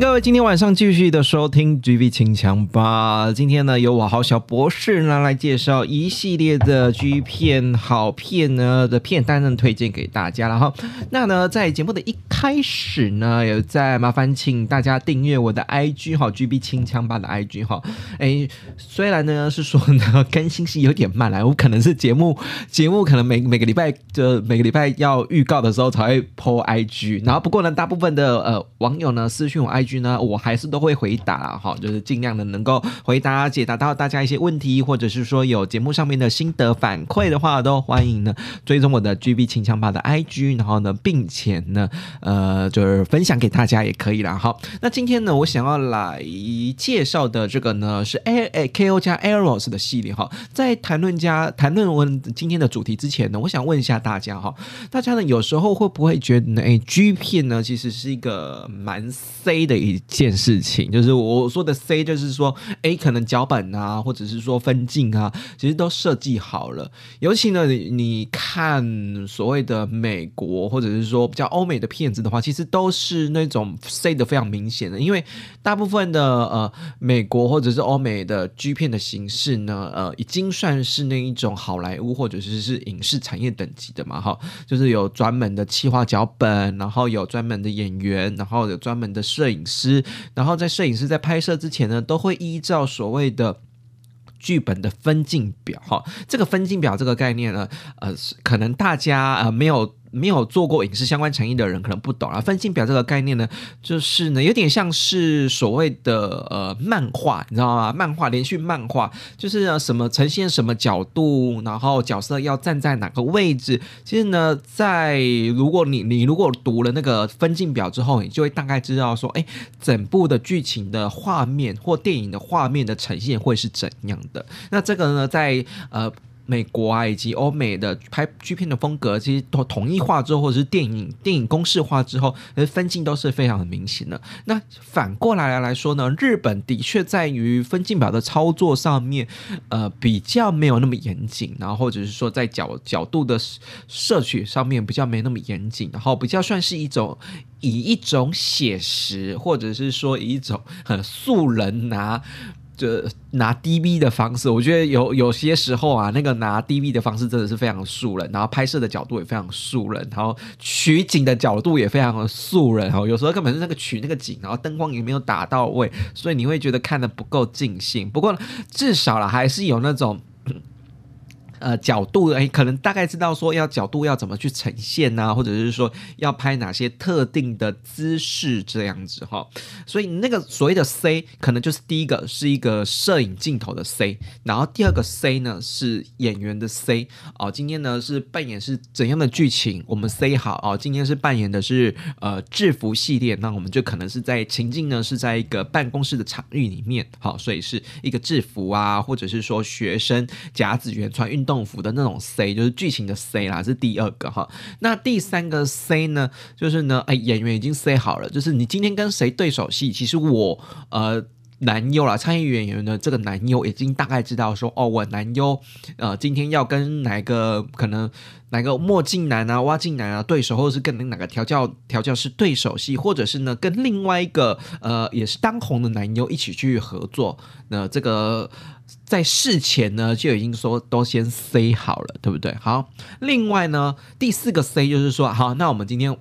各位今天晚上继续的收听 G V 清枪吧。今天呢，由我好小博士呢来介绍一系列的 G 片好片呢的片单呢，推荐给大家了哈。那呢，在节目的一开始呢，有在麻烦请大家订阅我的 I G 哈，G B 清枪吧的 I G 哈。哎，虽然呢是说呢更新是有点慢了，我可能是节目节目可能每每个礼拜就每个礼拜要预告的时候才会 po I G，然后不过呢，大部分的呃网友呢私讯我。IG G 呢，我还是都会回答哈，就是尽量的能够回答解答到大家一些问题，或者是说有节目上面的心得反馈的话，都欢迎呢追踪我的 G B 清枪吧的 I G，然后呢，并且呢，呃，就是分享给大家也可以啦。好，那今天呢，我想要来介绍的这个呢是 A A K O 加 Eros 的系列哈。在谈论加谈论我今天的主题之前呢，我想问一下大家哈，大家呢有时候会不会觉得呢，哎，G 片呢其实是一个蛮 C。的一件事情，就是我说的 C，就是说 A 可能脚本啊，或者是说分镜啊，其实都设计好了。尤其呢，你你看所谓的美国或者是说比较欧美的片子的话，其实都是那种 C 的非常明显的。因为大部分的呃美国或者是欧美的 G 片的形式呢，呃，已经算是那一种好莱坞或者是是影视产业等级的嘛，哈，就是有专门的企划脚本，然后有专门的演员，然后有专门的摄影。师，然后在摄影师在拍摄之前呢，都会依照所谓的剧本的分镜表，哈，这个分镜表这个概念呢，呃，可能大家呃没有。没有做过影视相关产业的人可能不懂啊。分镜表这个概念呢，就是呢有点像是所谓的呃漫画，你知道吗？漫画连续漫画就是呢什么呈现什么角度，然后角色要站在哪个位置。其实呢，在如果你你如果读了那个分镜表之后，你就会大概知道说，哎，整部的剧情的画面或电影的画面的呈现会是怎样的。那这个呢，在呃。美国啊，以及欧美的拍剧片的风格，其实都统一化之后，或者是电影电影公式化之后，分镜都是非常的明显的。那反过来来说呢，日本的确在于分镜表的操作上面，呃，比较没有那么严谨，然后或者是说在角角度的摄取上面比较没那么严谨，然后比较算是一种以一种写实，或者是说以一种很素人拿。就拿 DV 的方式，我觉得有有些时候啊，那个拿 DV 的方式真的是非常素人，然后拍摄的角度也非常素人，然后取景的角度也非常的素人哦，有时候根本是那个取那个景，然后灯光也没有打到位，所以你会觉得看的不够尽兴。不过至少了还是有那种。呃，角度哎，可能大概知道说要角度要怎么去呈现呐，或者是说要拍哪些特定的姿势这样子哈。所以那个所谓的 C，可能就是第一个是一个摄影镜头的 C，然后第二个 C 呢是演员的 C。哦，今天呢是扮演是怎样的剧情，我们 C 好哦。今天是扮演的是呃制服系列，那我们就可能是在情境呢是在一个办公室的场域里面，好，所以是一个制服啊，或者是说学生甲子园穿运动。动服的那种 C 就是剧情的 C 啦，是第二个哈。那第三个 C 呢，就是呢，哎，演员已经 C 好了，就是你今天跟谁对手戏，其实我呃男优啦，参与演员的这个男优已经大概知道说，哦，我男优呃今天要跟哪个可能哪个墨镜男啊、挖镜男啊对手，或者是跟哪个调教调教是对手戏，或者是呢跟另外一个呃也是当红的男优一起去合作，那这个。在事前呢就已经说都先塞好了，对不对？好，另外呢第四个 C 就是说，好，那我们今天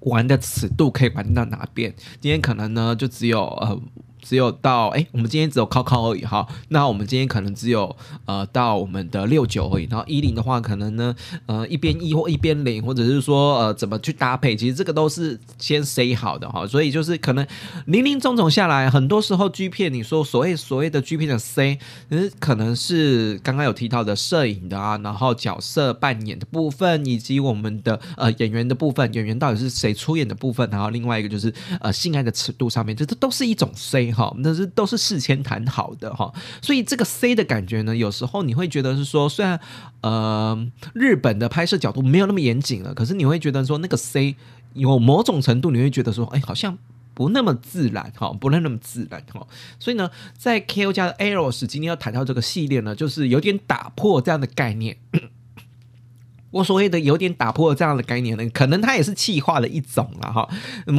玩的尺度可以玩到哪边？今天可能呢就只有呃。只有到哎，我们今天只有考考而已哈。那我们今天可能只有呃到我们的六九而已。然后一零的话，可能呢呃一边一或一边零，或者是说呃怎么去搭配，其实这个都是先 say 好的哈。所以就是可能零零总总下来，很多时候 G 片你说所谓所谓的 G 片的 C，嗯，可能是刚刚有提到的摄影的啊，然后角色扮演的部分，以及我们的呃演员的部分，演员到底是谁出演的部分，然后另外一个就是呃性爱的尺度上面，这这都是一种 C。好，那是都是事先谈好的哈，所以这个 C 的感觉呢，有时候你会觉得是说，虽然呃日本的拍摄角度没有那么严谨了，可是你会觉得说那个 C 有某种程度，你会觉得说，哎，好像不那么自然哈，不那么自然哈。所以呢，在 KO 家的 Eros 今天要谈到这个系列呢，就是有点打破这样的概念。我所谓的有点打破这样的概念呢，可能它也是气化的一种了哈。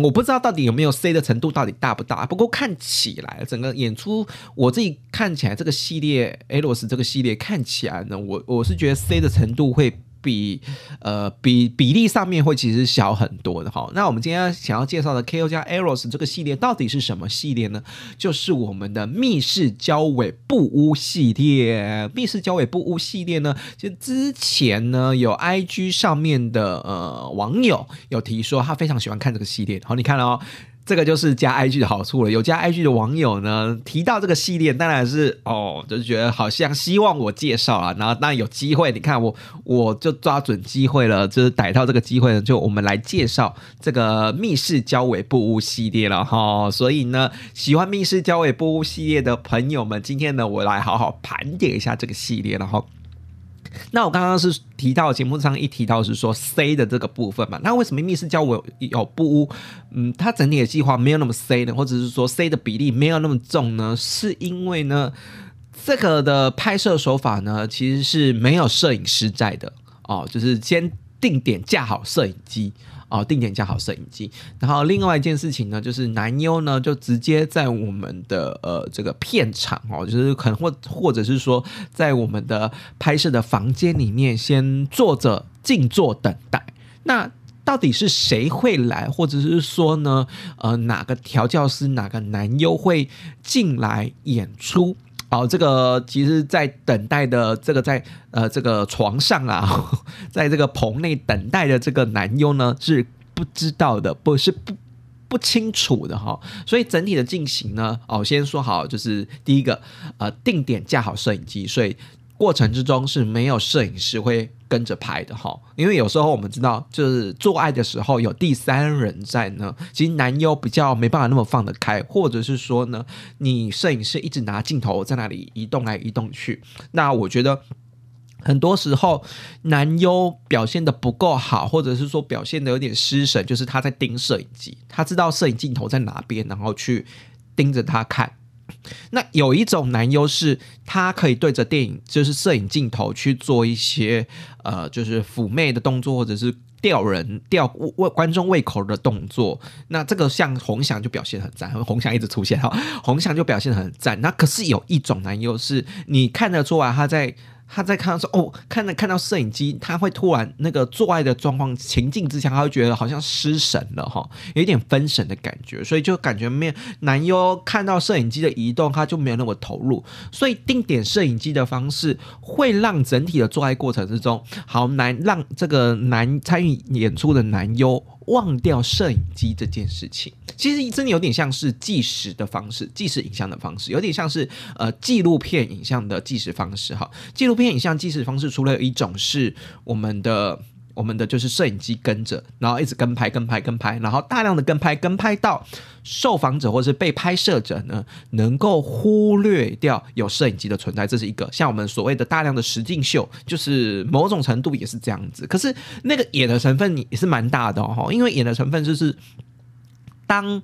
我不知道到底有没有 C 的程度到底大不大。不过看起来整个演出，我自己看起来这个系列 Eros 这个系列看起来呢，我我是觉得 C 的程度会。比呃比比例上面会其实小很多的哈。那我们今天想要介绍的 KO 加 Eros 这个系列到底是什么系列呢？就是我们的密室交尾不污系列。密室交尾不污系列呢，就之前呢有 IG 上面的呃网友有提说他非常喜欢看这个系列。好，你看哦。这个就是加 IG 的好处了。有加 IG 的网友呢，提到这个系列，当然是哦，就是觉得好像希望我介绍啊。然后当然有机会，你看我我就抓准机会了，就是逮到这个机会呢，就我们来介绍这个密室交尾不污系列了哈。所以呢，喜欢密室交尾不污系列的朋友们，今天呢，我来好好盘点一下这个系列，然后。那我刚刚是提到节目上一提到是说 C 的这个部分嘛？那为什么密室交尾有不污？嗯，它整体的计划没有那么 C 呢？或者是说 C 的比例没有那么重呢？是因为呢，这个的拍摄手法呢，其实是没有摄影师在的哦，就是先定点架好摄影机。哦，定点架好摄影机，然后另外一件事情呢，就是男优呢就直接在我们的呃这个片场哦，就是可能或或者是说在我们的拍摄的房间里面先坐着静坐等待。那到底是谁会来，或者是说呢，呃哪个调教师哪个男优会进来演出？好，这个其实，在等待的这个在呃这个床上啊，在这个棚内等待的这个男优呢，是不知道的，不是不不清楚的哈。所以整体的进行呢，哦，先说好，就是第一个，呃，定点架好摄影机，所以。过程之中是没有摄影师会跟着拍的哈，因为有时候我们知道，就是做爱的时候有第三人在呢，其实男优比较没办法那么放得开，或者是说呢，你摄影师一直拿镜头在那里移动来移动去，那我觉得很多时候男优表现的不够好，或者是说表现的有点失神，就是他在盯摄影机，他知道摄影镜头在哪边，然后去盯着他看。那有一种男优是，他可以对着电影，就是摄影镜头去做一些呃，就是妩媚的动作，或者是吊人吊胃观众胃口的动作。那这个像红翔就表现很赞，红翔一直出现哈，红翔就表现很赞。那可是有一种男优是，你看得出来他在。他在看到说哦，看到看到摄影机，他会突然那个做爱的状况情境之下，他会觉得好像失神了哈，有点分神的感觉，所以就感觉没有男优看到摄影机的移动，他就没有那么投入，所以定点摄影机的方式会让整体的做爱过程之中，好难让这个男参与演出的男优。忘掉摄影机这件事情，其实真的有点像是计时的方式，计时影像的方式，有点像是呃纪录片影像的计时方式哈。纪录片影像计时方式，除了有一种是我们的。我们的就是摄影机跟着，然后一直跟拍、跟拍、跟拍，然后大量的跟拍、跟拍到受访者或是被拍摄者呢，能够忽略掉有摄影机的存在，这是一个。像我们所谓的大量的实境秀，就是某种程度也是这样子。可是那个演的成分也是蛮大的哦，因为演的成分就是当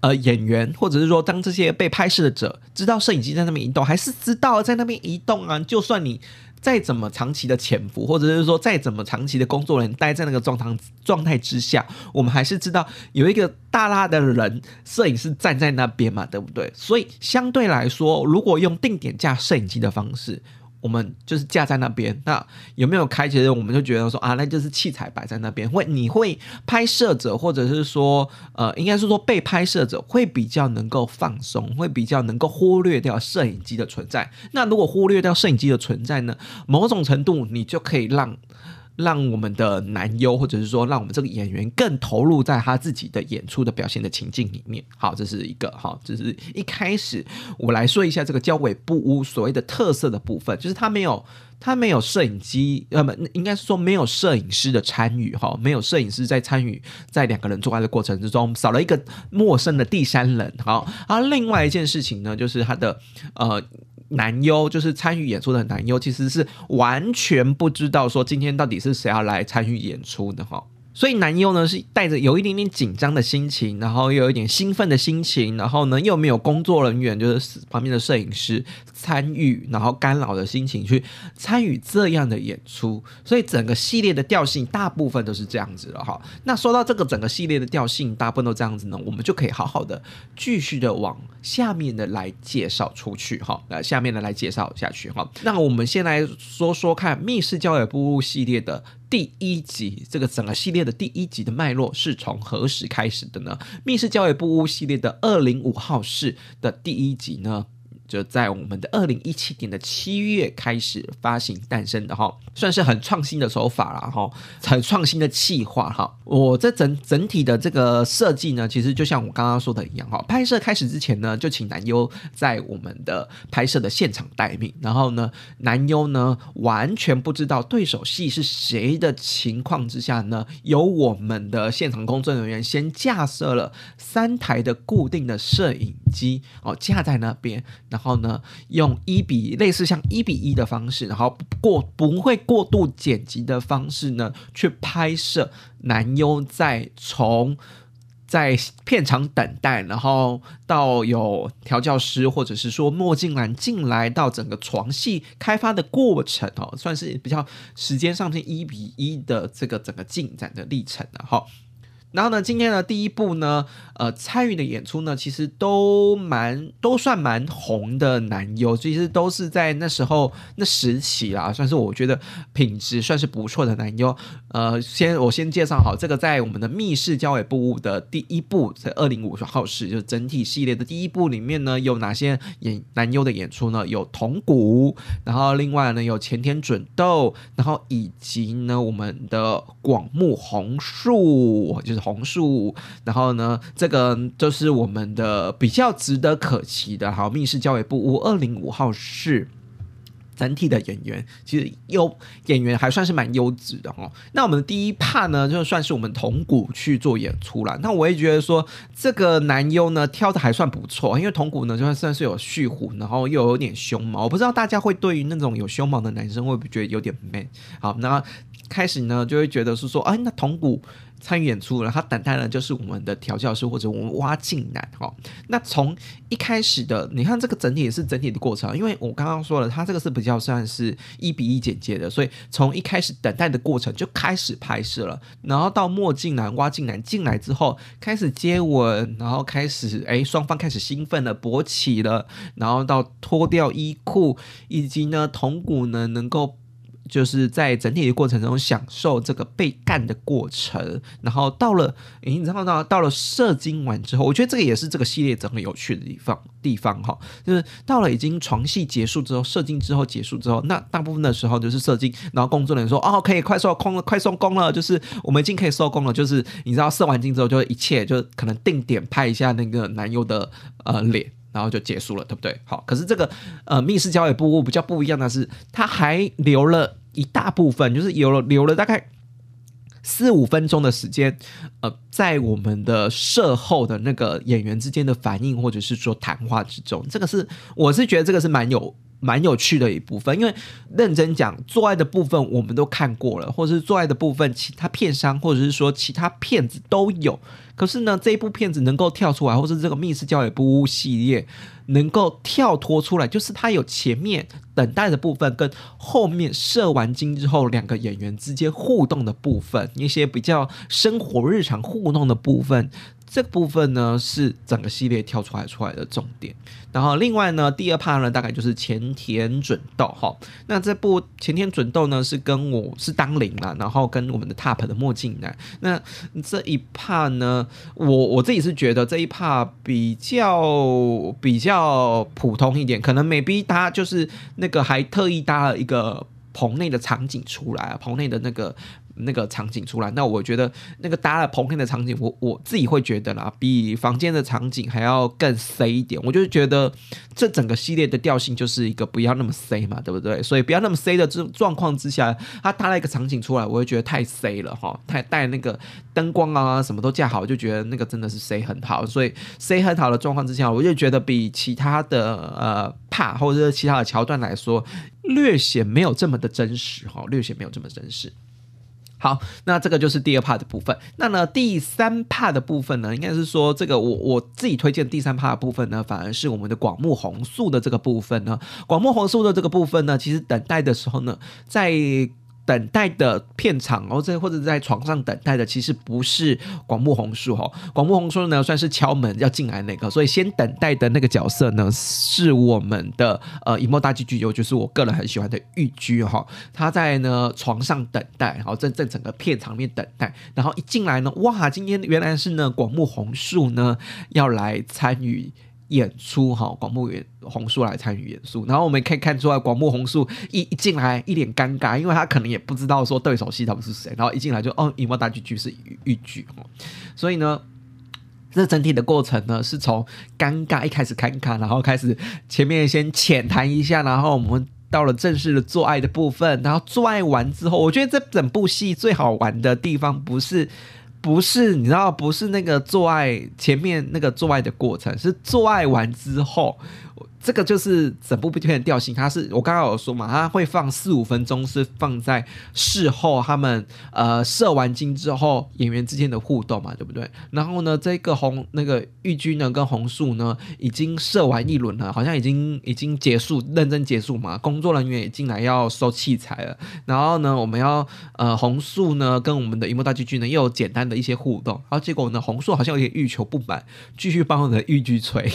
呃演员或者是说当这些被拍摄者知道摄影机在那边移动，还是知道在那边移动啊，就算你。再怎么长期的潜伏，或者是说再怎么长期的工作人待在那个状态状态之下，我们还是知道有一个大拉的人摄影师站在那边嘛，对不对？所以相对来说，如果用定点架摄影机的方式，我们就是架在那边，那有没有开？其实我们就觉得说啊，那就是器材摆在那边，会你会拍摄者或者是说呃，应该是说被拍摄者会比较能够放松，会比较能够忽略掉摄影机的存在。那如果忽略掉摄影机的存在呢，某种程度你就可以让。让我们的男优，或者是说让我们这个演员更投入在他自己的演出的表现的情境里面。好，这是一个好，这是一开始我来说一下这个交尾不污所谓的特色的部分，就是他没有他没有摄影机，呃不，应该是说没有摄影师的参与哈，没有摄影师在参与在两个人做爱的过程之中，少了一个陌生的第三人。好，而另外一件事情呢，就是他的呃。男优就是参与演出的男优，其实是完全不知道说今天到底是谁要来参与演出的哈。所以男优呢是带着有一点点紧张的心情，然后又有一点兴奋的心情，然后呢又没有工作人员，就是旁边的摄影师参与，然后干扰的心情去参与这样的演出。所以整个系列的调性大部分都是这样子了哈。那说到这个整个系列的调性大部分都这样子呢，我们就可以好好的继续的往下面的来介绍出去哈。那下面的来介绍下去哈。那我们先来说说看密室交友部系列的。第一集这个整个系列的第一集的脉络是从何时开始的呢？密室教育部屋系列的二零五号室的第一集呢？就在我们的二零一七年的七月开始发行诞生的哈，算是很创新的手法了哈，很创新的企划哈。我这整整体的这个设计呢，其实就像我刚刚说的一样哈。拍摄开始之前呢，就请男优在我们的拍摄的现场待命，然后呢，男优呢完全不知道对手戏是谁的情况之下呢，由我们的现场工作人员先架设了三台的固定的摄影机哦，架在那边，然后然后呢，用一比类似像一比一的方式，然后过不会过度剪辑的方式呢，去拍摄男优在从在片场等待，然后到有调教师或者是说墨镜男进来到整个床戏开发的过程哦，算是比较时间上是一比一的这个整个进展的历程了哈。然后呢，今天的第一部呢，呃，参与的演出呢，其实都蛮都算蛮红的男优，其实都是在那时候那时期啦，算是我觉得品质算是不错的男优。呃，先我先介绍好这个，在我们的密室交尾部的第一部，在二零五号室，就是整体系列的第一部里面呢，有哪些演男优的演出呢？有铜鼓，然后另外呢有前田准斗，然后以及呢我们的广木红树，就是。红树，然后呢，这个就是我们的比较值得可期的，好，密室交尾部五二零五号室整体的演员，其实优演员还算是蛮优质的哦。那我们的第一 part 呢，就算是我们铜鼓去做演出了。那我也觉得说，这个男优呢挑的还算不错，因为铜鼓呢就算算是有蓄虎，然后又有点凶猛。我不知道大家会对于那种有凶猛的男生会不会觉得有点 man？好，那开始呢就会觉得是说，哎，那铜鼓。参与演出了，他等待的就是我们的调教师或者我们挖镜男哈。那从一开始的，你看这个整体是整体的过程，因为我刚刚说了，他这个是比较算是一比一剪接的，所以从一开始等待的过程就开始拍摄了，然后到墨镜男挖镜男进来之后开始接吻，然后开始哎双方开始兴奋了勃起了，然后到脱掉衣裤，以及呢铜鼓呢能够。就是在整体的过程中享受这个被干的过程，然后到了，你知道到到了射精完之后，我觉得这个也是这个系列整个有趣的地方地方哈，就是到了已经床戏结束之后，射精之后结束之后，那大部分的时候就是射精，然后工作人员说哦可以快收工了，快收工了，就是我们已经可以收工了，就是你知道射完精之后就一切就可能定点拍一下那个男优的呃脸。然后就结束了，对不对？好，可是这个呃密室交易部比较不一样的是，他还留了一大部分，就是有了留了大概四五分钟的时间，呃，在我们的社后的那个演员之间的反应或者是说谈话之中，这个是我是觉得这个是蛮有。蛮有趣的一部分，因为认真讲做爱的部分我们都看过了，或者是做爱的部分，其他片商或者是说其他片子都有。可是呢，这一部片子能够跳出来，或是这个密室教育不屋系列能够跳脱出来，就是它有前面等待的部分，跟后面射完精之后两个演员之间互动的部分，一些比较生活日常互动的部分。这部分呢是整个系列跳出来出来的重点，然后另外呢第二 part 呢大概就是前田准斗哈，那这部前田准斗呢是跟我是当零了，然后跟我们的 top 的墨镜男，那这一 part 呢我我自己是觉得这一 part 比较比较普通一点，可能 maybe 他就是那个还特意搭了一个棚内的场景出来，棚内的那个。那个场景出来，那我觉得那个搭了棚片的场景，我我自己会觉得啦，比房间的场景还要更 C 一点。我就觉得这整个系列的调性就是一个不要那么 C 嘛，对不对？所以不要那么 C 的这种状况之下，他搭了一个场景出来，我会觉得太 C 了哈，太带那个灯光啊什么都架好，就觉得那个真的是 C 很好。所以 C 很好的状况之下，我就觉得比其他的呃怕或者是其他的桥段来说，略显没有这么的真实哈，略显没有这么真实。好，那这个就是第二 part 的部分。那呢，第三 part 的部分呢，应该是说这个我我自己推荐第三 part 的部分呢，反而是我们的广目红素的这个部分呢。广目红素的这个部分呢，其实等待的时候呢，在等待的片场，哦，在或者在床上等待的，其实不是广木红树哈。广木红树呢，算是敲门要进来那个，所以先等待的那个角色呢，是我们的呃一幕大剧剧友，就是我个人很喜欢的玉居哈。他在呢床上等待，然后在在整个片场面等待，然后一进来呢，哇，今天原来是呢广木红树呢要来参与。演出哈，广木演红树来参与演出，然后我们可以看出来，广木红树一一进来一脸尴尬，因为他可能也不知道说对手戏他们是谁，然后一进来就哦，荧幕大剧剧是豫剧哦，所以呢，这整体的过程呢，是从尴尬一开始尴尬，然后开始前面先浅谈一下，然后我们到了正式的做爱的部分，然后做爱完之后，我觉得这整部戏最好玩的地方不是。不是，你知道，不是那个做爱前面那个做爱的过程，是做爱完之后。这个就是整部片的调性，它是我刚刚有说嘛，它会放四五分钟，是放在事后他们呃射完精之后演员之间的互动嘛，对不对？然后呢，这个红那个玉君呢跟红树呢已经射完一轮了，好像已经已经结束，认真结束嘛，工作人员也进来要收器材了。然后呢，我们要呃红树呢跟我们的荧幕大剧剧呢又有简单的一些互动，然后结果呢红树好像有点欲求不满，继续帮我们的玉居吹，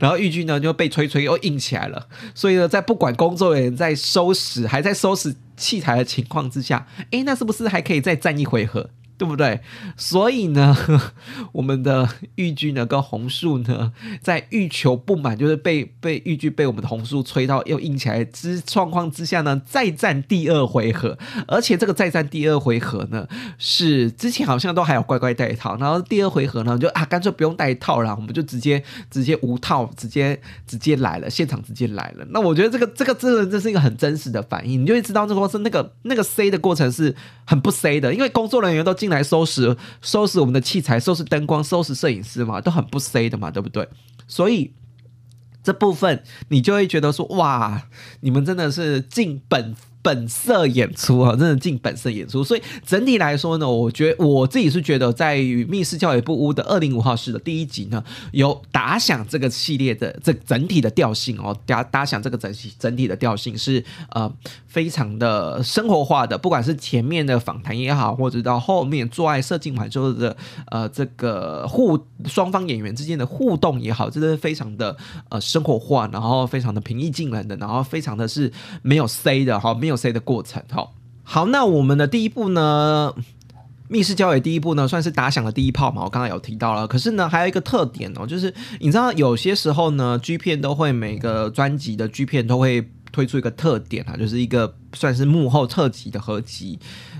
然后玉居呢。又被吹吹又硬起来了，所以呢，在不管工作人员在收拾，还在收拾器材的情况之下，诶，那是不是还可以再战一回合？对不对？所以呢，我们的玉剧呢跟红树呢，在欲求不满，就是被被玉剧被我们的红树吹到又硬起来之状况之下呢，再战第二回合。而且这个再战第二回合呢，是之前好像都还有乖乖带套，然后第二回合呢，就啊干脆不用带套了，我们就直接直接无套，直接直接来了，现场直接来了。那我觉得这个这个真的这是一个很真实的反应，你就会知道这个是那个那个 C 的过程是很不 C 的，因为工作人员都。进来收拾收拾我们的器材，收拾灯光，收拾摄影师嘛，都很不 C 的嘛，对不对？所以这部分你就会觉得说，哇，你们真的是尽本。本色演出啊，真的尽本色演出。所以整体来说呢，我觉得我自己是觉得，在《与密室教育部屋》的二零五号室的第一集呢，有打响这个系列的这整体的调性哦，打打响这个整体整体的调性是呃非常的生活化的。不管是前面的访谈也好，或者到后面做爱射精完之后的呃这个互双方演员之间的互动也好，真的是非常的呃生活化，然后非常的平易近人的，然后非常的是没有 C 的哈，没有。C 的过程，哈好，那我们的第一步呢，密室交友第一步呢，算是打响了第一炮嘛。我刚刚有提到了，可是呢，还有一个特点哦，就是你知道有些时候呢，G 片都会每个专辑的 G 片都会推出一个特点啊，就是一个算是幕后特辑的合集，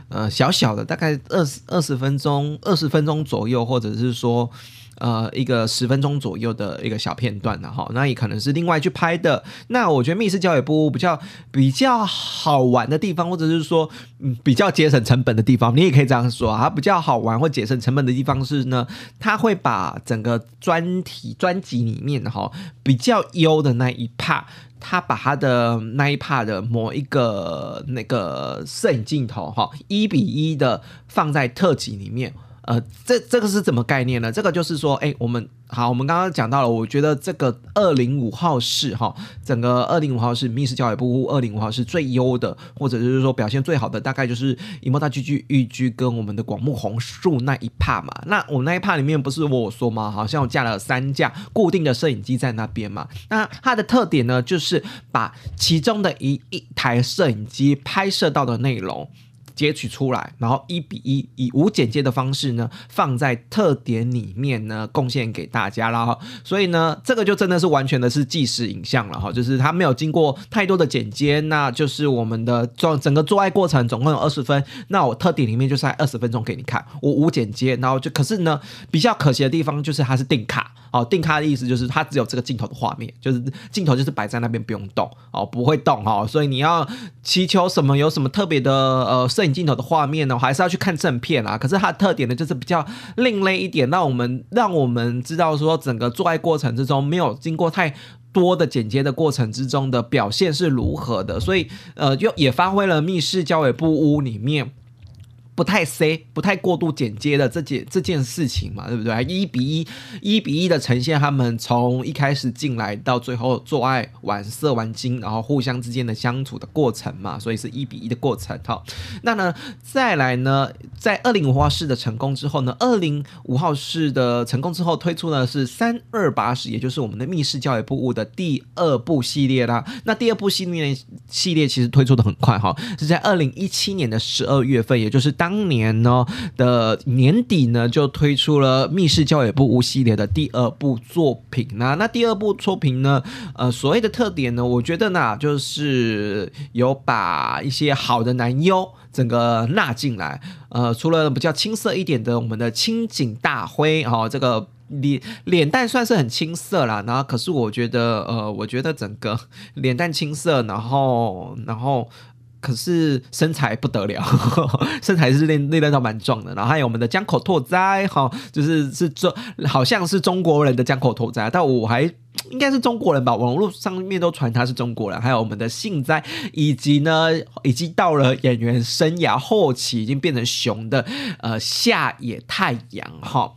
呃，小小的大概二十二十分钟，二十分钟左右，或者是说。呃，一个十分钟左右的一个小片段的哈，那也可能是另外去拍的。那我觉得密室教育部比较比较好玩的地方，或者是说嗯比较节省成本的地方，你也可以这样说啊。比较好玩或节省成本的地方是呢，他会把整个专题专辑里面哈比较优的那一 part，他把他的那一 part 的某一个那个摄影镜头哈一比一的放在特辑里面。呃，这这个是怎么概念呢？这个就是说，哎，我们好，我们刚刚讲到了，我觉得这个二零五号室哈，整个二零五号室密室教育部二零五号是最优的，或者就是说表现最好的，大概就是银幕大剧剧玉居跟我们的广木红树那一帕嘛。那我那一帕里面不是我说吗？好像我架了三架固定的摄影机在那边嘛。那它的特点呢，就是把其中的一一台摄影机拍摄到的内容。截取出来，然后一比一以无剪接的方式呢，放在特点里面呢，贡献给大家了哈。所以呢，这个就真的是完全的是即时影像了哈，就是它没有经过太多的剪接，那就是我们的做整个做爱过程总共有二十分，那我特点里面就是在二十分钟给你看，我无剪接，然后就可是呢，比较可惜的地方就是它是定卡。哦，定卡的意思就是它只有这个镜头的画面，就是镜头就是摆在那边不用动哦，不会动哦，所以你要祈求什么有什么特别的呃摄影镜头的画面呢，还是要去看正片啊。可是它的特点呢，就是比较另类一点，让我们让我们知道说整个做爱过程之中没有经过太多的剪接的过程之中的表现是如何的，所以呃，又也发挥了密室交尾不屋里面。不太 C，不太过度剪接的这件这件事情嘛，对不对？一比一，一比一的呈现他们从一开始进来到最后做爱、玩色、玩精，然后互相之间的相处的过程嘛，所以是一比一的过程。好，那呢，再来呢，在二零五号室的成功之后呢，二零五号室的成功之后推出呢是三二八室，也就是我们的密室教育部的第二部系列啦。那第二部系列系列其实推出的很快哈，是在二零一七年的十二月份，也就是当年呢的年底呢，就推出了《密室教野部屋》系列的第二部作品那那第二部作品呢，呃，所谓的特点呢，我觉得呢，就是有把一些好的男优整个纳进来。呃，除了比较青涩一点的我们的青井大辉，哈，这个脸脸蛋算是很青涩啦。然后可是我觉得，呃，我觉得整个脸蛋青涩，然后然后。可是身材不得了，身材是练练得到蛮壮的。然后还有我们的江口拓哉，哈，就是是中，好像是中国人的江口拓哉，但我还应该是中国人吧，网络上面都传他是中国人。还有我们的幸哉，以及呢，已经到了演员生涯后期，已经变成熊的呃下野太阳，哈。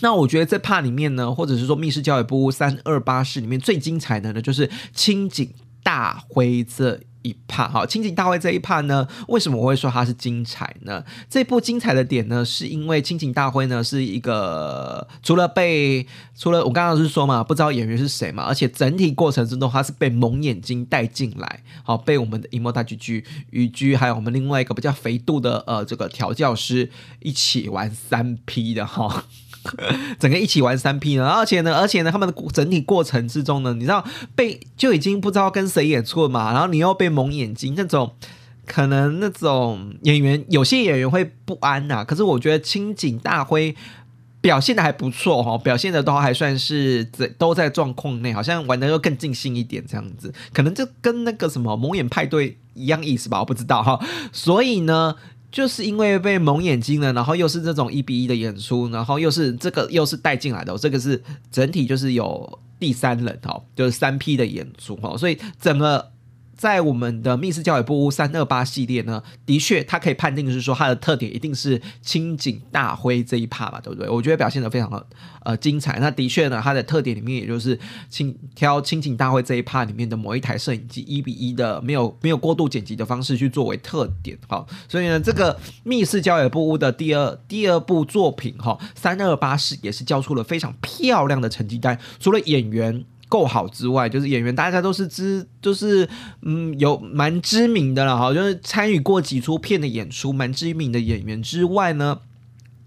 那我觉得在帕里面呢，或者是说密室教育部三二八室里面最精彩的呢，就是青井大辉这。一帕哈，清井大会这一帕呢，为什么我会说它是精彩呢？这部精彩的点呢，是因为清井大会呢是一个除了被除了我刚刚是说嘛，不知道演员是谁嘛，而且整体过程之中他是被蒙眼睛带进来，好被我们的荧幕大剧剧雨居还有我们另外一个比较肥度的呃这个调教师一起玩三 P 的哈。整个一起玩三 P 呢，而且呢，而且呢，他们的整体过程之中呢，你知道被就已经不知道跟谁演错嘛，然后你又被蒙眼睛，那种可能那种演员有些演员会不安呐。可是我觉得青井大辉表现的还不错哈，表现的都还算是在都在状况内，好像玩的又更尽兴一点这样子，可能就跟那个什么蒙眼派对一样意思吧，我不知道哈。所以呢。就是因为被蒙眼睛了，然后又是这种一比一的演出，然后又是这个又是带进来的，这个是整体就是有第三人哦，就是三 P 的演出哦，所以整个。在我们的密室教育部屋三二八系列呢，的确，它可以判定是说它的特点一定是清景大辉这一趴嘛，对不对？我觉得表现的非常的呃精彩。那的确呢，它的特点里面也就是清挑清景大辉这一趴里面的某一台摄影机一比一的没有没有过度剪辑的方式去作为特点哈。所以呢，这个密室教育部屋的第二第二部作品哈三二八是也是交出了非常漂亮的成绩单，除了演员。够好之外，就是演员，大家都是知，就是嗯，有蛮知名的了哈，就是参与过几出片的演出，蛮知名的演员之外呢，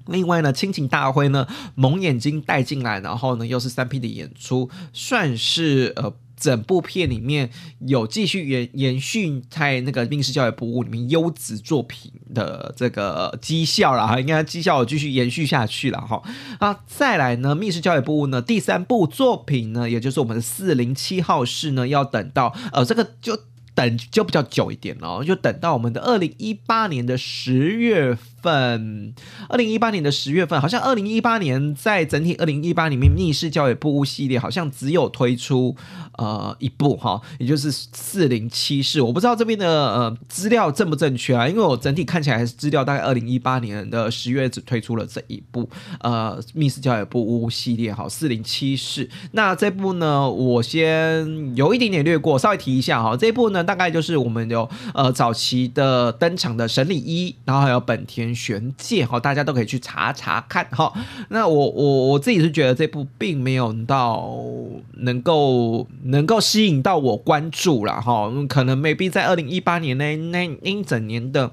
另外呢，亲情大会呢，蒙眼睛带进来，然后呢，又是三 P 的演出，算是呃。整部片里面有继续延延续在那个密室教育博物里面优质作品的这个绩效了哈，应该绩效有继续延续下去了哈。啊，再来呢，密室教育博物呢第三部作品呢，也就是我们的四零七号室呢，要等到呃这个就等就比较久一点了，就等到我们的二零一八年的十月份，二零一八年的十月份，好像二零一八年在整体二零一八里面密室教育部屋系列好像只有推出呃一部哈，也就是四零七室，我不知道这边的呃资料正不正确啊，因为我整体看起来还是资料大概二零一八年的十月只推出了这一部呃密室教育部屋系列哈，四零七室。那这部呢，我先有一点点略过，稍微提一下哈，这部呢大概就是我们有呃早期的登场的神里一，然后还有本田。玄界哈，大家都可以去查查看哈。那我我我自己是觉得这部并没有到能够能够吸引到我关注了哈。可能 maybe 在二零一八年那那一整年的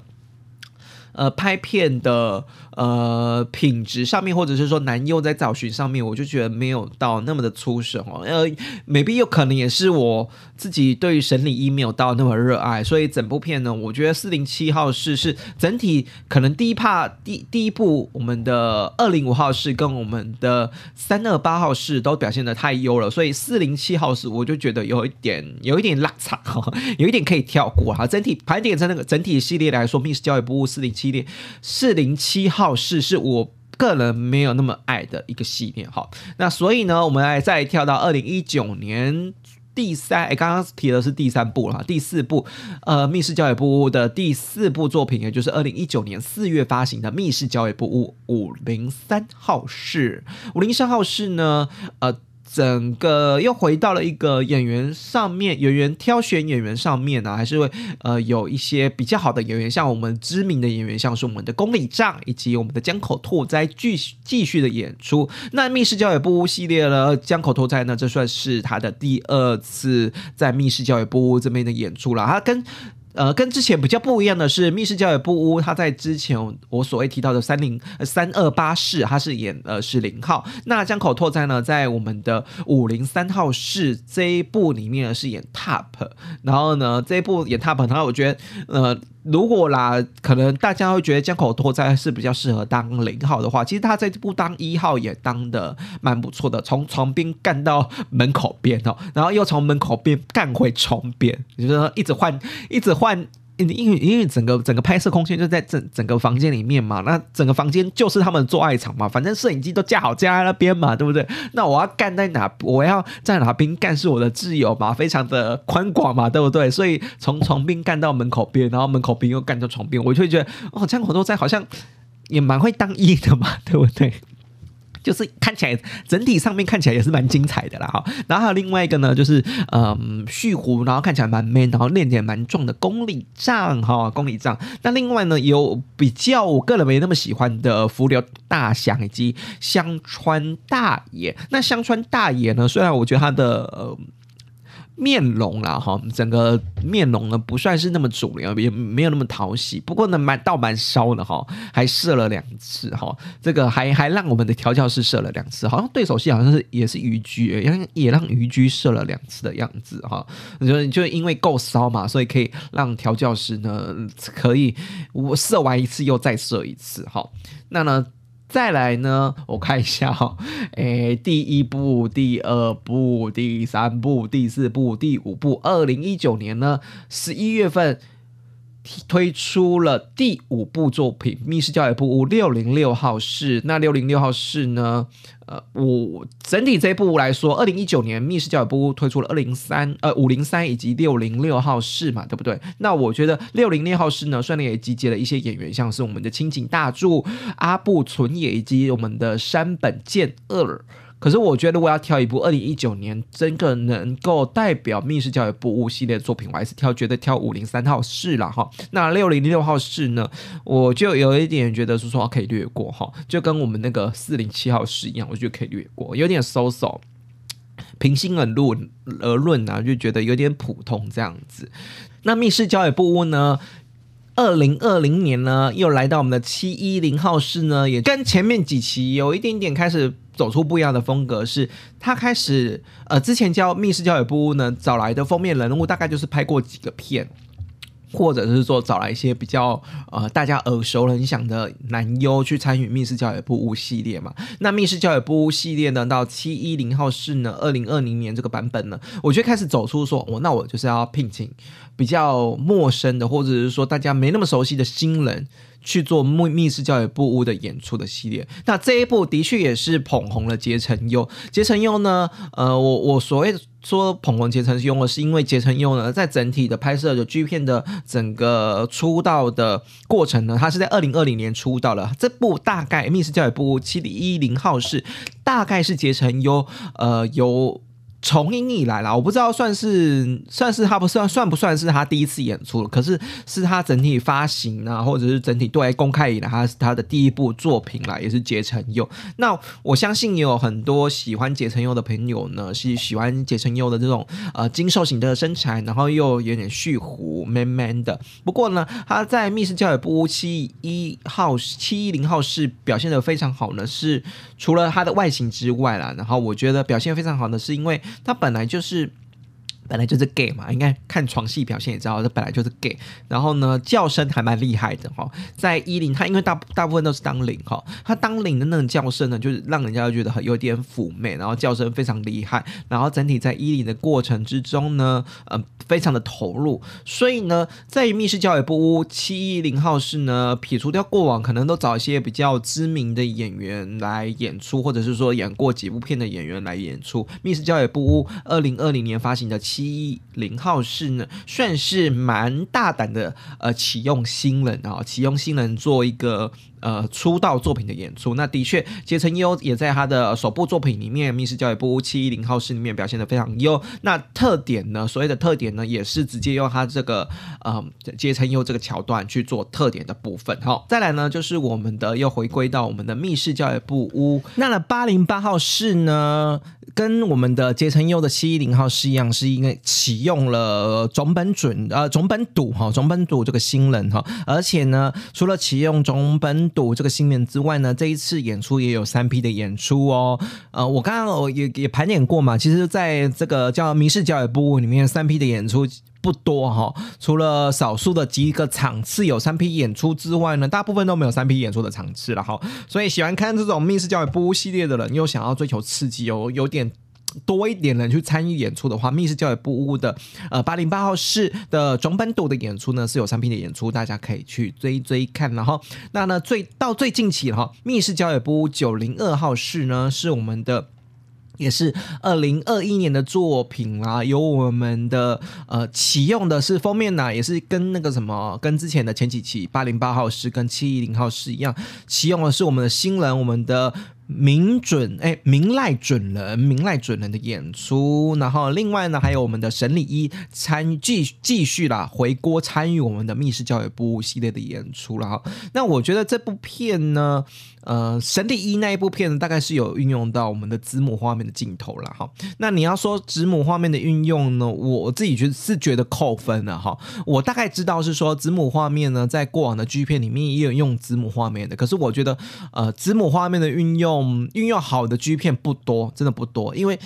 呃拍片的。呃，品质上面，或者是说男优在找寻上面，我就觉得没有到那么的出色哦。呃，maybe 有可能也是我自己对于神理一没有到那么热爱，所以整部片呢，我觉得四零七号室是整体可能第一帕第第一部我们的二零五号室跟我们的三二八号室都表现的太优了，所以四零七号室我就觉得有一点有一点拉差哈，有一点可以跳过哈。整体盘点在那个整体系列来说，密室教育部四零七列四零七号。号室是我个人没有那么爱的一个系列哈，那所以呢，我们来再跳到二零一九年第三，哎，刚刚提的是第三部了，第四部，呃，密室教育部屋的第四部作品，也就是二零一九年四月发行的密室教育部屋五零三号室，五零三号室呢，呃。整个又回到了一个演员上面，演员挑选演员上面呢，还是会呃有一些比较好的演员，像我们知名的演员，像是我们的宫里丈以及我们的江口拓哉继续继续的演出。那密室教育部系列呢，江口拓哉呢，这算是他的第二次在密室教育部这边的演出了，他跟。呃，跟之前比较不一样的是，密室教育部屋，他在之前我所谓提到的三零三二八室，他是演呃是零号。那江口拓哉呢，在我们的五零三号室这一部里面呢是演 top，然后呢这一部演 top，然后我觉得呃。如果啦，可能大家会觉得江口拓哉是比较适合当零号的话，其实他在这部当一号也当的蛮不错的，从床边干到门口边哦，然后又从门口边干回床边，就是说一直换，一直换。因为因为整个整个拍摄空间就在整整个房间里面嘛，那整个房间就是他们做爱场嘛，反正摄影机都架好架在那边嘛，对不对？那我要干在哪？我要在哪边干是我的自由嘛，非常的宽广嘛，对不对？所以从床边干到门口边，然后门口边又干到床边，我就会觉得哦，这样我都在好像也蛮会当一的嘛，对不对？就是看起来整体上面看起来也是蛮精彩的啦哈，然后还有另外一个呢，就是嗯旭湖，然后看起来蛮 man，然后练点蛮壮的公里杖哈，公里杖。那另外呢，有比较我个人没那么喜欢的浮流大响以及香川大爷。那香川大爷呢，虽然我觉得他的呃。面容啦，哈，整个面容呢不算是那么主流，也没有那么讨喜。不过呢，蛮倒蛮烧的哈，还射了两次哈。这个还还让我们的调教师射了两次，好像对手戏好像是也是鱼居，也也让鱼居射了两次的样子哈。就就因为够烧嘛，所以可以让调教师呢可以我射完一次又再射一次哈。那呢？再来呢，我看一下哈，诶，第一部、第二部、第三部、第四部、第五部，二零一九年呢，十一月份。推出了第五部作品《密室教育部屋六零六号室》。那六零六号室呢？呃，我整体这一部来说，二零一九年《密室教育部》推出了二零三呃五零三以及六零六号室嘛，对不对？那我觉得六零六号室呢，算然也集结了一些演员，像是我们的青井大柱、阿部纯也以及我们的山本健二。可是我觉得，我要挑一部二零一九年真个能够代表密室教育部屋系列的作品，我还是挑觉得挑五零三号室了哈。那六零六号室呢，我就有一点觉得是说可以略过哈，就跟我们那个四零七号室一样，我觉得可以略过，有点 so so。平心而论而论啊，就觉得有点普通这样子。那密室教育部屋呢？二零二零年呢，又来到我们的七一零号室呢，也跟前面几期有一点点开始走出不一样的风格，是他开始呃，之前教密室教育部呢找来的封面人物，大概就是拍过几个片。或者是说找来一些比较呃大家耳熟能详的男优去参与密室教育不屋系列嘛？那密室教育不屋系列呢，到七一零号室呢，二零二零年这个版本呢，我就开始走出说，我那我就是要聘请比较陌生的，或者是说大家没那么熟悉的新人。去做密密室教育部屋的演出的系列，那这一部的确也是捧红了结成优。结成优呢，呃，我我所谓说捧红结成优呢，是因为结成优呢，在整体的拍摄的剧片的整个出道的过程呢，它是在二零二零年出道了。这部大概密室教育部屋七零一零号是大概是结成优，呃，由。从影以来啦，我不知道算是算是他不算算不算是他第一次演出了，可是是他整体发行啊，或者是整体对外公开以来，他是他的第一部作品啦，也是结成佑。那我相信也有很多喜欢结成佑的朋友呢，是喜欢结成佑的这种呃精瘦型的身材，然后又有点蓄胡 man man 的。不过呢，他在密室教育部七一号七一零号是表现的非常好呢，是除了它的外形之外啦，然后我觉得表现非常好的是因为。它本来就是。本来就是 gay 嘛，应该看床戏表现也知道，这本来就是 gay。然后呢，叫声还蛮厉害的哈，在一零，他因为大大部分都是当零哈，他当零的那种叫声呢，就是让人家觉得很有点妩媚，然后叫声非常厉害，然后整体在一零的过程之中呢，呃，非常的投入。所以呢，在密室教育部屋七一零号室呢，撇除掉过往可能都找一些比较知名的演员来演出，或者是说演过几部片的演员来演出。密室教育部屋二零二零年发行的。七零号室呢，算是蛮大胆的，呃，启用新人啊，启用新人做一个。呃，出道作品的演出，那的确，结成优也在他的首部作品里面《密室教育部七一零号室》里面表现的非常优。那特点呢？所谓的特点呢，也是直接用他这个呃结成优这个桥段去做特点的部分。好，再来呢，就是我们的又回归到我们的密室教育部屋。那呢，八零八号室呢，跟我们的结成优的七一零号室一样，是因为启用了总本准呃总本笃哈总本笃这个新人哈，而且呢，除了启用总本赌这个新年之外呢，这一次演出也有三批的演出哦。呃，我刚刚我也也盘点过嘛，其实在这个叫《民事教育部》里面，三批的演出不多哈。除了少数的几个场次有三批演出之外呢，大部分都没有三批演出的场次了哈。所以喜欢看这种《密室教育部》系列的人，又想要追求刺激，有有点。多一点人去参与演出的话，密室教育部屋的呃八零八号室的总本度的演出呢是有三批的演出，大家可以去追追看。然后那呢最到最近期哈，密室教育部屋九零二号室呢是我们的。也是二零二一年的作品啦，有我们的呃启用的是封面呢，也是跟那个什么，跟之前的前几期八零八号是跟七一零号是一样，启用的是我们的新人，我们的明准哎明赖准人明赖准人的演出，然后另外呢还有我们的沈礼一参继继续啦回锅参与我们的密室教育部系列的演出了哈，那我觉得这部片呢。呃，神力一那一部片子大概是有运用到我们的子母画面的镜头了哈。那你要说子母画面的运用呢，我自己觉得是觉得扣分了哈。我大概知道是说子母画面呢，在过往的剧片里面也有用子母画面的，可是我觉得呃，子母画面的运用运用好的剧片不多，真的不多，因为。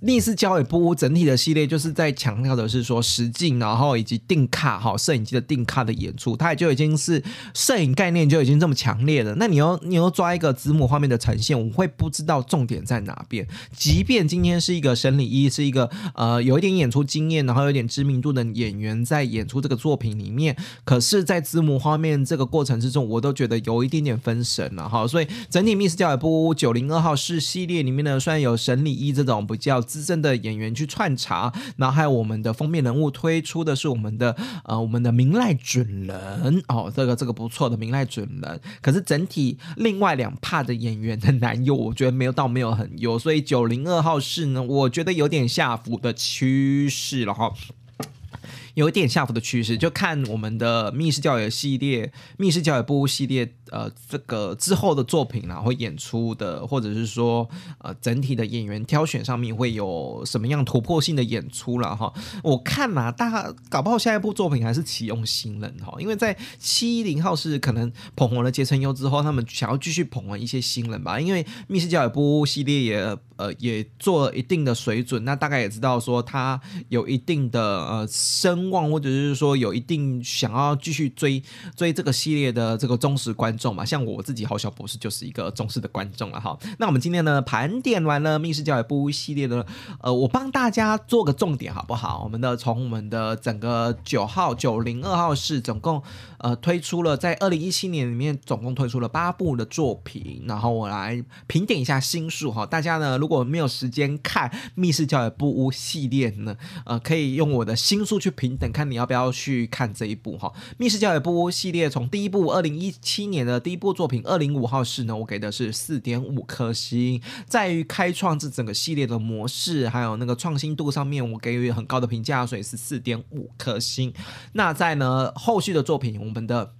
密室交也不屋整体的系列就是在强调的是说实境，然后以及定卡哈摄影机的定卡的演出，它也就已经是摄影概念就已经这么强烈了。那你要你要抓一个子母画面的呈现，我会不知道重点在哪边。即便今天是一个审理一是一个呃有一点演出经验，然后有点知名度的演员在演出这个作品里面，可是，在子母画面这个过程之中，我都觉得有一点点分神了哈。所以整体密室焦也不屋九零二号是系列里面呢，虽然有审理一这种比较。资深的演员去串场，然后还有我们的封面人物推出的是我们的呃我们的明赖准人哦，这个这个不错的明赖准人。可是整体另外两帕的演员的男优，我觉得没有到没有很优，所以九零二号是呢，我觉得有点下浮的趋势了哈。有一点下浮的趋势，就看我们的密室教育系列、密室教育部系列，呃，这个之后的作品然后演出的，或者是说，呃，整体的演员挑选上面会有什么样突破性的演出了哈？我看嘛，大搞不好下一部作品还是启用新人哈，因为在七零号是可能捧红了结成优之后，他们想要继续捧红一些新人吧，因为密室教育部系列也。呃也做了一定的水准，那大概也知道说他有一定的呃声望，或者是说有一定想要继续追追这个系列的这个忠实观众嘛。像我自己好小博士就是一个忠实的观众了哈。那我们今天呢盘点完了密室教育部系列的，呃，我帮大家做个重点好不好？我们的从我们的整个九号九零二号室总共呃推出了在二零一七年里面总共推出了八部的作品，然后我来评点一下新数哈。大家呢如果没有时间看密室教育部屋系列呢，呃，可以用我的新数去评等，看你要不要去看这一部哈。密室教育部屋系列从第一部二零一七年的第一部作品二零五号室呢，我给的是四点五颗星，在于开创这整个系列的模式还有那个创新度上面，我给予很高的评价，所以是四点五颗星。那在呢后续的作品，我们的。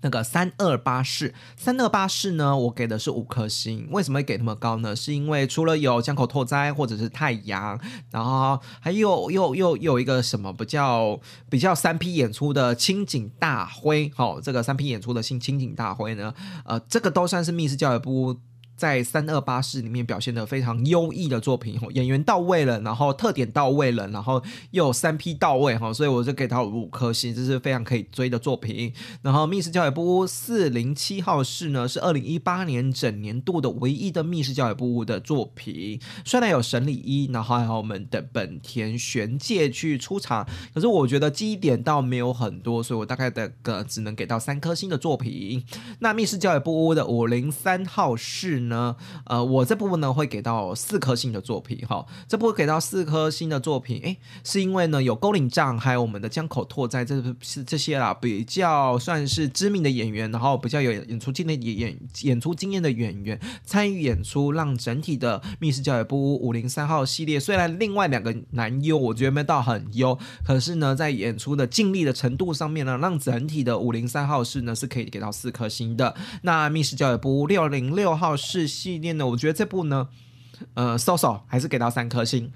那个三二八式，三二八式呢，我给的是五颗星。为什么会给那么高呢？是因为除了有江口拓哉或者是太阳，然后还有又又有一个什么比较比较三 P 演出的清井大辉，好，这个三 P 演出的新青井大辉呢，呃，这个都算是密室教育部。在三二八室里面表现的非常优异的作品，演员到位了，然后特点到位了，然后又有三 P 到位哈，所以我就给他五颗星，这是非常可以追的作品。然后密室教育部屋四零七号室呢，是二零一八年整年度的唯一的密室教育部屋的作品，虽然有神里一，然后还有我们的本田玄介去出场，可是我觉得记忆点倒没有很多，所以我大概的个只能给到三颗星的作品。那密室教育部屋的五零三号室。呢，呃，我这部分呢会给到四颗星的作品，哈，这部分给到四颗星的作品，诶，是因为呢有勾岭杖，还有我们的江口拓哉，这是这些啦，比较算是知名的演员，然后比较有演出经验演演演出经验的演员参与演出，让整体的密室教育部五零三号系列，虽然另外两个男优我觉得没到很优，可是呢在演出的尽力的程度上面呢，让整体的五零三号室呢是可以给到四颗星的。那密室教育部六零六号室。系列呢，我觉得这部呢，呃，搜搜还是给到三颗星，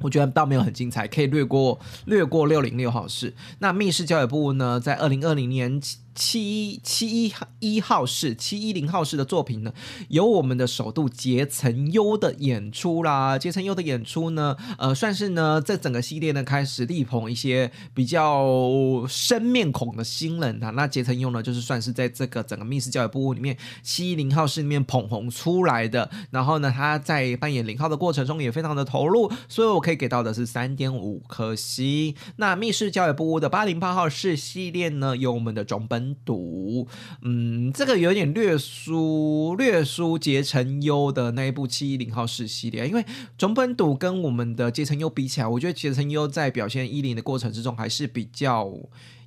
我觉得倒没有很精彩，可以略过略过六零六号室。那密室教育部呢，在二零二零年。七一七一一号室、七一零号室的作品呢，有我们的首度结成优的演出啦。结成优的演出呢，呃，算是呢这整个系列呢开始力捧一些比较生面孔的新人啊。那结成优呢，就是算是在这个整个密室教育部屋里面，七一零号室里面捧红出来的。然后呢，他在扮演零号的过程中也非常的投入，所以我可以给到的是三点五颗星。那密室教育部屋的八零八号室系列呢，有我们的总本。赌，嗯，这个有点略输略输结成优的那一部七一零号室系列，因为总本赌跟我们的结成优比起来，我觉得结成优在表现一零的过程之中还是比较。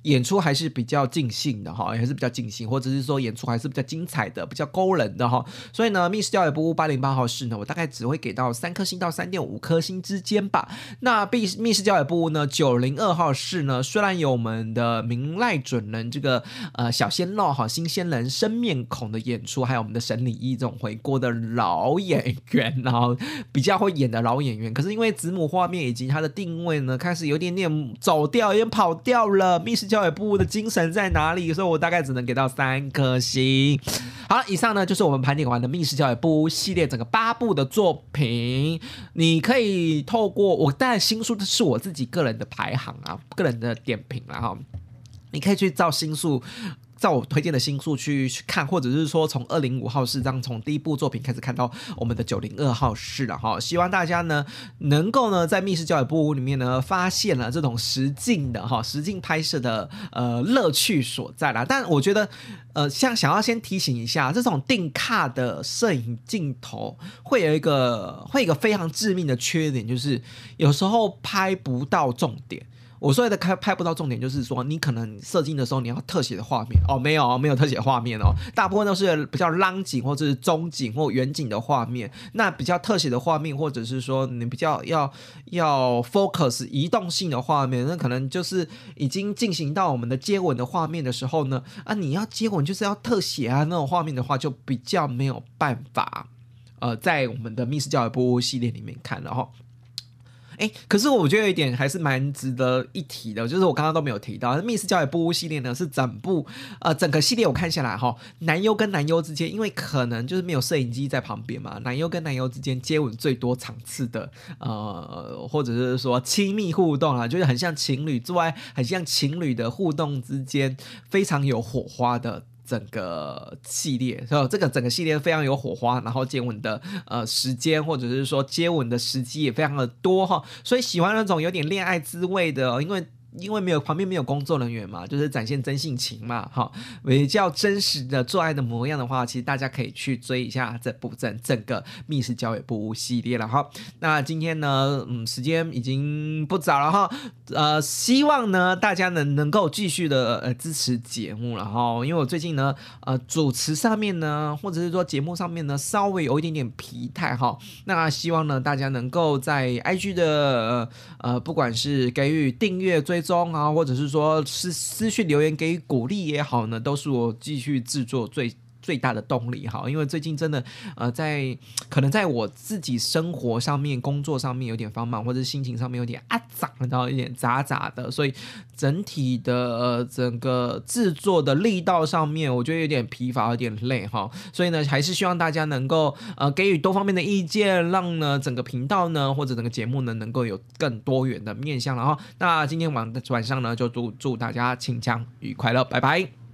演出还是比较尽兴的哈，还是比较尽兴，或者是说演出还是比较精彩的，比较勾人的哈。所以呢，密室教育部八零八号室呢，我大概只会给到三颗星到三点五颗星之间吧。那密密室教育部呢，九零二号室呢，虽然有我们的明赖准人这个呃小鲜肉哈，新鲜人生面孔的演出，还有我们的神里一这种回锅的老演员，然后比较会演的老演员，可是因为子母画面以及它的定位呢，开始有点点走掉，有点跑掉了。密室教教育部的精神在哪里？所以我大概只能给到三颗星。好了，以上呢就是我们盘点完的密室教育部系列整个八部的作品。你可以透过我当然新书是我自己个人的排行啊，个人的点评了哈。你可以去照新书。照我推荐的新数去去看，或者是说从二零五号室这样从第一部作品开始看到我们的九零二号室了哈。希望大家呢能够呢在密室教育部里面呢发现了这种实境的哈实境拍摄的呃乐趣所在啦。但我觉得呃像想要先提醒一下，这种定卡的摄影镜头会有一个会有一个非常致命的缺点，就是有时候拍不到重点。我所谓的开拍不到重点，就是说你可能射镜的时候你要特写的画面哦，没有没有特写画面哦，大部分都是比较浪景或者是中景或远景的画面。那比较特写的画面，或者是说你比较要要 focus 移动性的画面，那可能就是已经进行到我们的接吻的画面的时候呢，啊，你要接吻就是要特写啊那种画面的话，就比较没有办法，呃，在我们的密室教育部系列里面看了哈。哎，可是我觉得有一点还是蛮值得一提的，就是我刚刚都没有提到，密室郊野布屋系列呢是整部呃整个系列我看下来哈，男优跟男优之间，因为可能就是没有摄影机在旁边嘛，男优跟男优之间接吻最多场次的呃，或者是说亲密互动啊，就是很像情侣之外，很像情侣的互动之间非常有火花的。整个系列是吧？这个整个系列非常有火花，然后接吻的呃时间或者是说接吻的时机也非常的多哈，所以喜欢那种有点恋爱滋味的，因为。因为没有旁边没有工作人员嘛，就是展现真性情嘛，哈，比较真实的做爱的模样的话，其实大家可以去追一下这部整整个密室交友部系列了哈。那今天呢，嗯，时间已经不早了哈，呃，希望呢大家能能够继续的呃支持节目了哈，因为我最近呢，呃，主持上面呢，或者是说节目上面呢，稍微有一点点疲态哈。那希望呢大家能够在 IG 的呃，不管是给予订阅追。中啊，或者是说是私信留言给予鼓励也好呢，都是我继续制作最。最大的动力哈，因为最近真的呃，在可能在我自己生活上面、工作上面有点繁忙，或者心情上面有点啊杂，然后有点杂杂的，所以整体的呃整个制作的力道上面，我觉得有点疲乏，有点累哈。所以呢，还是希望大家能够呃给予多方面的意见，让呢整个频道呢或者整个节目呢能够有更多元的面向了哈。那今天晚晚上呢，就祝祝大家清腔愉快乐，拜拜。